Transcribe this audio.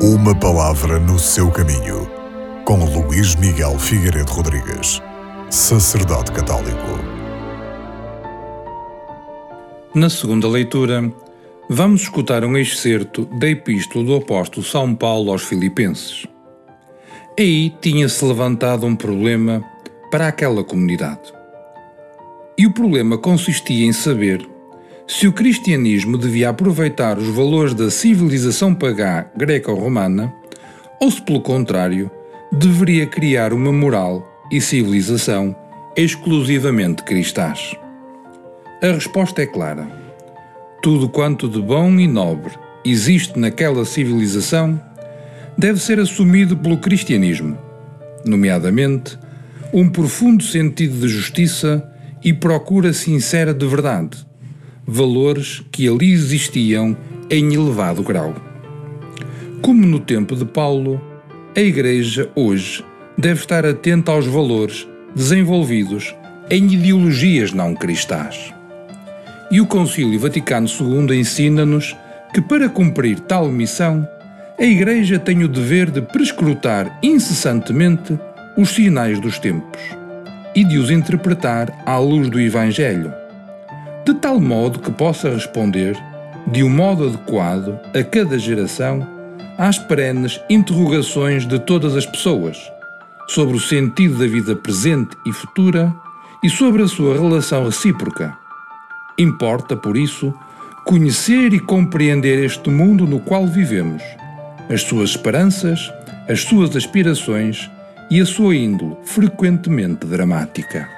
Uma palavra no seu caminho, com Luís Miguel Figueiredo Rodrigues, sacerdote católico. Na segunda leitura, vamos escutar um excerto da Epístola do Apóstolo São Paulo aos Filipenses. Aí tinha-se levantado um problema para aquela comunidade. E o problema consistia em saber se o cristianismo devia aproveitar os valores da civilização pagã greco-romana ou se, pelo contrário, deveria criar uma moral e civilização exclusivamente cristãs. A resposta é clara. Tudo quanto de bom e nobre existe naquela civilização deve ser assumido pelo cristianismo, nomeadamente um profundo sentido de justiça e procura sincera de verdade valores que ali existiam em elevado grau. Como no tempo de Paulo, a Igreja hoje deve estar atenta aos valores desenvolvidos em ideologias não cristãs. E o Concílio Vaticano II ensina-nos que, para cumprir tal missão, a Igreja tem o dever de prescrutar incessantemente os sinais dos tempos e de os interpretar à luz do Evangelho de tal modo que possa responder, de um modo adequado a cada geração, às perenes interrogações de todas as pessoas sobre o sentido da vida presente e futura e sobre a sua relação recíproca. Importa, por isso, conhecer e compreender este mundo no qual vivemos, as suas esperanças, as suas aspirações e a sua índole frequentemente dramática.